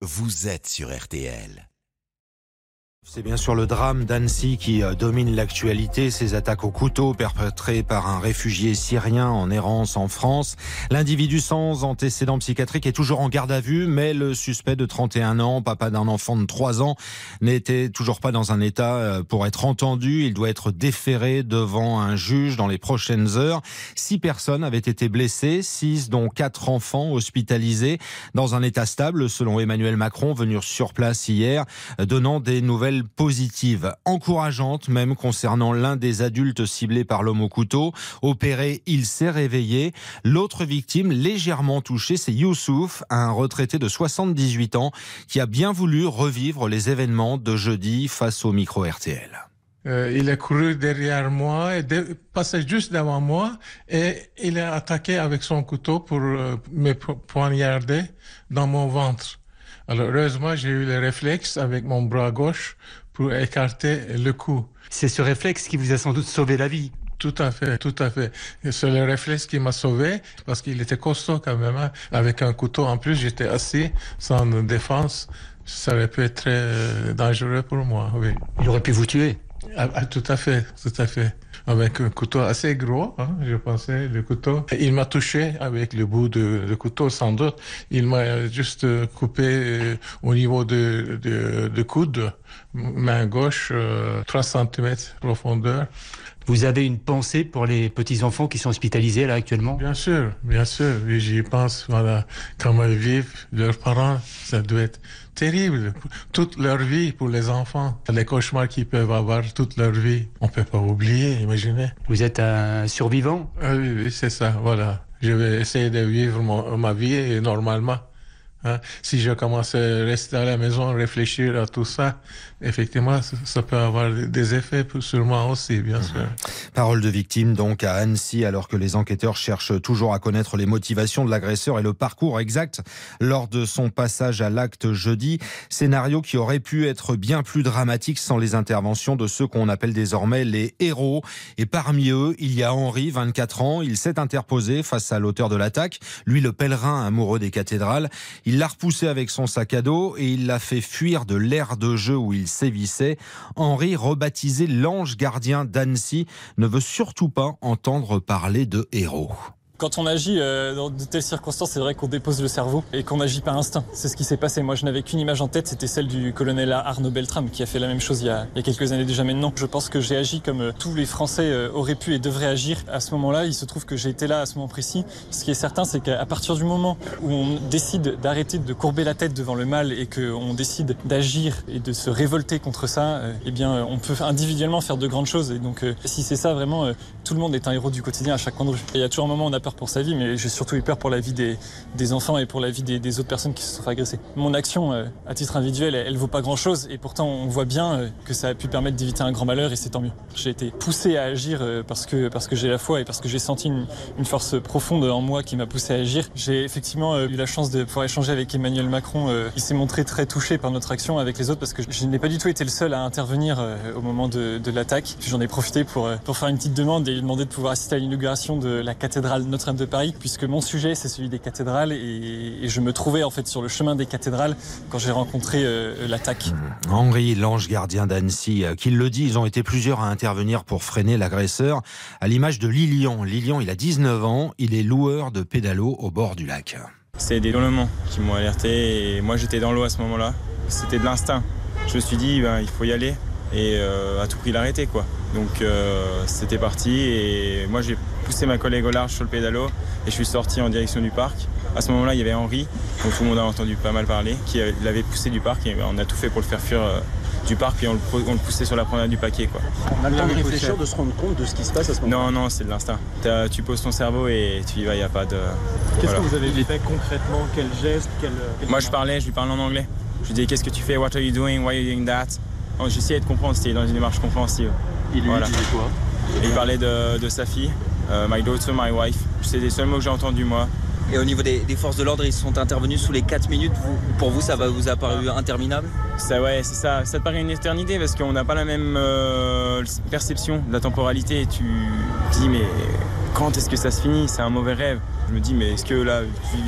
Vous êtes sur RTL. C'est bien sûr le drame d'Annecy qui euh, domine l'actualité, ces attaques au couteau perpétrées par un réfugié syrien en errance en France. L'individu sans antécédent psychiatrique est toujours en garde à vue, mais le suspect de 31 ans, papa d'un enfant de 3 ans, n'était toujours pas dans un état euh, pour être entendu. Il doit être déféré devant un juge dans les prochaines heures. Six personnes avaient été blessées, six dont quatre enfants hospitalisés dans un état stable, selon Emmanuel Macron, venu sur place hier, donnant des nouvelles positive, encourageante même concernant l'un des adultes ciblés par l'homme au couteau. Opéré, il s'est réveillé. L'autre victime, légèrement touchée, c'est Youssouf, un retraité de 78 ans qui a bien voulu revivre les événements de jeudi face au micro RTL. Euh, il a couru derrière moi et passé juste devant moi et il a attaqué avec son couteau pour euh, me poignarder dans mon ventre. Alors heureusement, j'ai eu le réflexe avec mon bras gauche pour écarter le coup. C'est ce réflexe qui vous a sans doute sauvé la vie. Tout à fait, tout à fait. C'est le réflexe qui m'a sauvé parce qu'il était costaud quand même. Hein. Avec un couteau en plus, j'étais assis sans défense. Ça aurait pu être très euh, dangereux pour moi, oui. Il aurait pu vous tuer. Ah, ah, tout à fait, tout à fait. Avec un couteau assez gros, hein, je pensais, le couteau. Il m'a touché avec le bout de, de couteau, sans doute. Il m'a juste coupé euh, au niveau de, de, de coude, main gauche, 3 euh, cm profondeur. Vous avez une pensée pour les petits-enfants qui sont hospitalisés là actuellement? Bien sûr, bien sûr. J'y pense. Voilà, comment ils vivent, leurs parents, ça doit être terrible. Toute leur vie pour les enfants. Les cauchemars qu'ils peuvent avoir toute leur vie. On peut pas oublier, imaginez. Vous êtes un survivant? Ah Oui, oui, c'est ça, voilà. Je vais essayer de vivre ma vie normalement. Hein? Si je commence à rester à la maison, réfléchir à tout ça, effectivement, ça, peut avoir des effets sur moi aussi, bien sûr. Mhm. Parole de victime donc à Annecy, alors que les enquêteurs cherchent toujours à connaître les motivations de l'agresseur et le parcours exact lors de son passage à l'acte jeudi. Scénario qui aurait pu être bien plus dramatique sans les interventions de ceux qu'on appelle désormais les héros. Et parmi eux, il y a Henri, 24 ans. Il s'est interposé face à l'auteur de l'attaque, lui le pèlerin amoureux des cathédrales. Il l'a repoussé avec son sac à dos et il l'a fait fuir de l'air de jeu où il sévissait. Henri, rebaptisé l'ange gardien d'Annecy, ne veut surtout pas entendre parler de héros. Quand on agit euh, dans de telles circonstances, c'est vrai qu'on dépose le cerveau et qu'on agit par instinct. C'est ce qui s'est passé. Moi, je n'avais qu'une image en tête, c'était celle du colonel Arnaud Beltrame qui a fait la même chose il y a, quelques années déjà maintenant. Je pense que j'ai agi comme euh, tous les Français euh, auraient pu et devraient agir à ce moment-là. Il se trouve que j'ai été là à ce moment précis. Ce qui est certain, c'est qu'à partir du moment où on décide d'arrêter de courber la tête devant le mal et qu'on décide d'agir et de se révolter contre ça, eh bien, on peut individuellement faire de grandes choses. Et donc, si c'est ça, vraiment, tout le monde est un héros du quotidien à chaque coin de rue. il y a toujours un moment où on pour sa vie, mais j'ai surtout eu peur pour la vie des, des enfants et pour la vie des, autres personnes qui se sont fait agresser. Mon action, euh, à titre individuel, elle, vaut pas grand-chose, et pourtant on voit bien euh, que ça a pu permettre d'éviter un grand malheur, et c'est tant mieux. J'ai été poussé à agir euh, parce que, parce que j'ai la foi et parce que j'ai senti une, force profonde en moi qui m'a poussé à agir. J'ai effectivement eu la chance de pouvoir échanger avec Emmanuel Macron. Il s'est montré très touché par notre action avec les autres parce que je n'ai pas du tout été le seul à intervenir au moment de, de l'attaque. J'en ai profité pour, pour faire une petite demande et lui demander de pouvoir assister à l'inauguration de la cathédrale Notre-Dame de Paris puisque mon sujet c'est celui des cathédrales et, je me trouvais en fait sur le chemin des cathédrales quand j'ai rencontré euh, l'attaque. Mmh. Henri, l'ange gardien d'Annecy, euh, qui le dit, ils ont été plusieurs à intervenir pour freiner l'agresseur, à l'image de Lilian. Lilian, il a 19 ans, il est loueur de pédalo au bord du lac. C'est des hurlements qui m'ont alerté et moi j'étais dans l'eau à ce moment-là. C'était de l'instinct. Je me suis dit, ben, il faut y aller et euh, à tout prix l'arrêter quoi. Donc c'était parti et moi j'ai poussé ma collègue au large sur le pédalo et je suis sorti en direction du parc. À ce moment-là, il y avait Henri, dont tout le monde a entendu pas mal parler, qui l'avait poussé du parc et on a tout fait pour le faire fuir euh, du parc et on le, poussait sur la promenade du paquet. Quoi. On a le temps de réfléchir, de se rendre compte de ce qui se passe à ce moment-là Non, non, c'est de l'instinct. Tu poses ton cerveau et tu y vas, il n'y a pas de... Qu'est-ce que vous avez fait concrètement? Quel geste? Moi, je parlais, je lui parlais en anglais. Je lui disais, qu'est-ce que tu fais? What are you doing? Why are you doing that? J'essayais de comprendre, c'était dans une démarche compréhensive. Il lui disait quoi Il parlait de, de sa fille, euh, my daughter, my wife. C'est les seuls mots que j'ai entendus moi. Et au niveau des, forces de l'ordre, ils sont intervenus sous les 4 minutes. pour vous, ça va vous a paru interminable Ça, ouais, c'est ça. Ça te paraît une éternité parce qu'on n'a pas la même euh, perception de la temporalité. Tu te dis, mais quand est-ce que ça se finit? C'est un mauvais rêve. Je me dis, mais est-ce que là,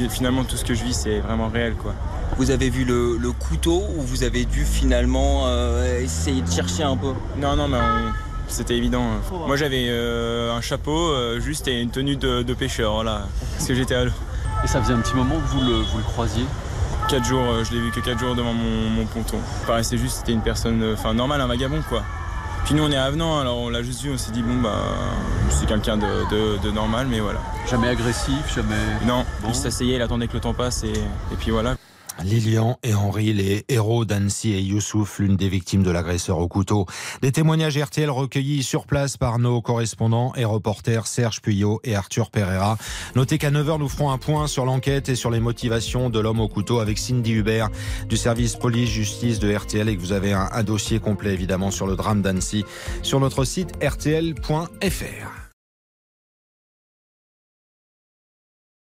finalement, tout ce que je vis, c'est vraiment réel, quoi? Vous avez vu le, le couteau ou vous avez dû finalement euh, essayer de chercher un peu? Non, non, mais on- c'était évident. Moi, j'avais euh, un chapeau euh, juste et une tenue de, de pêcheur, voilà, parce que j'étais à l'eau. Et ça faisait un petit moment que vous le, vous le croisiez? 4 jours, je l'ai vu que 4 jours devant mon, mon ponton. Il paraissait juste c'était une personne, enfin normale, un vagabond quoi. Puis nous on est à Avenant, alors on l'a juste vu, on s'est dit bon bah c'est quelqu'un de, de- de normal, mais voilà. Jamais agressif, jamais. Non, Bon. il s'asseyait, il attendait que le temps passe et, et puis voilà. Lilian et Henri, les héros d'Annecy et Youssouf, l'une des victimes de l'agresseur au couteau. Des témoignages RTL recueillis sur place par nos correspondants et reporters Serge Puyot et Arthur Pereira. Notez qu'à 9h, nous ferons un point sur l'enquête et sur les motivations de l'homme au couteau avec Cindy Hubert du service police-justice de RTL et que vous avez un, un dossier complet évidemment sur le drame d'Annecy sur notre site rtl.fr.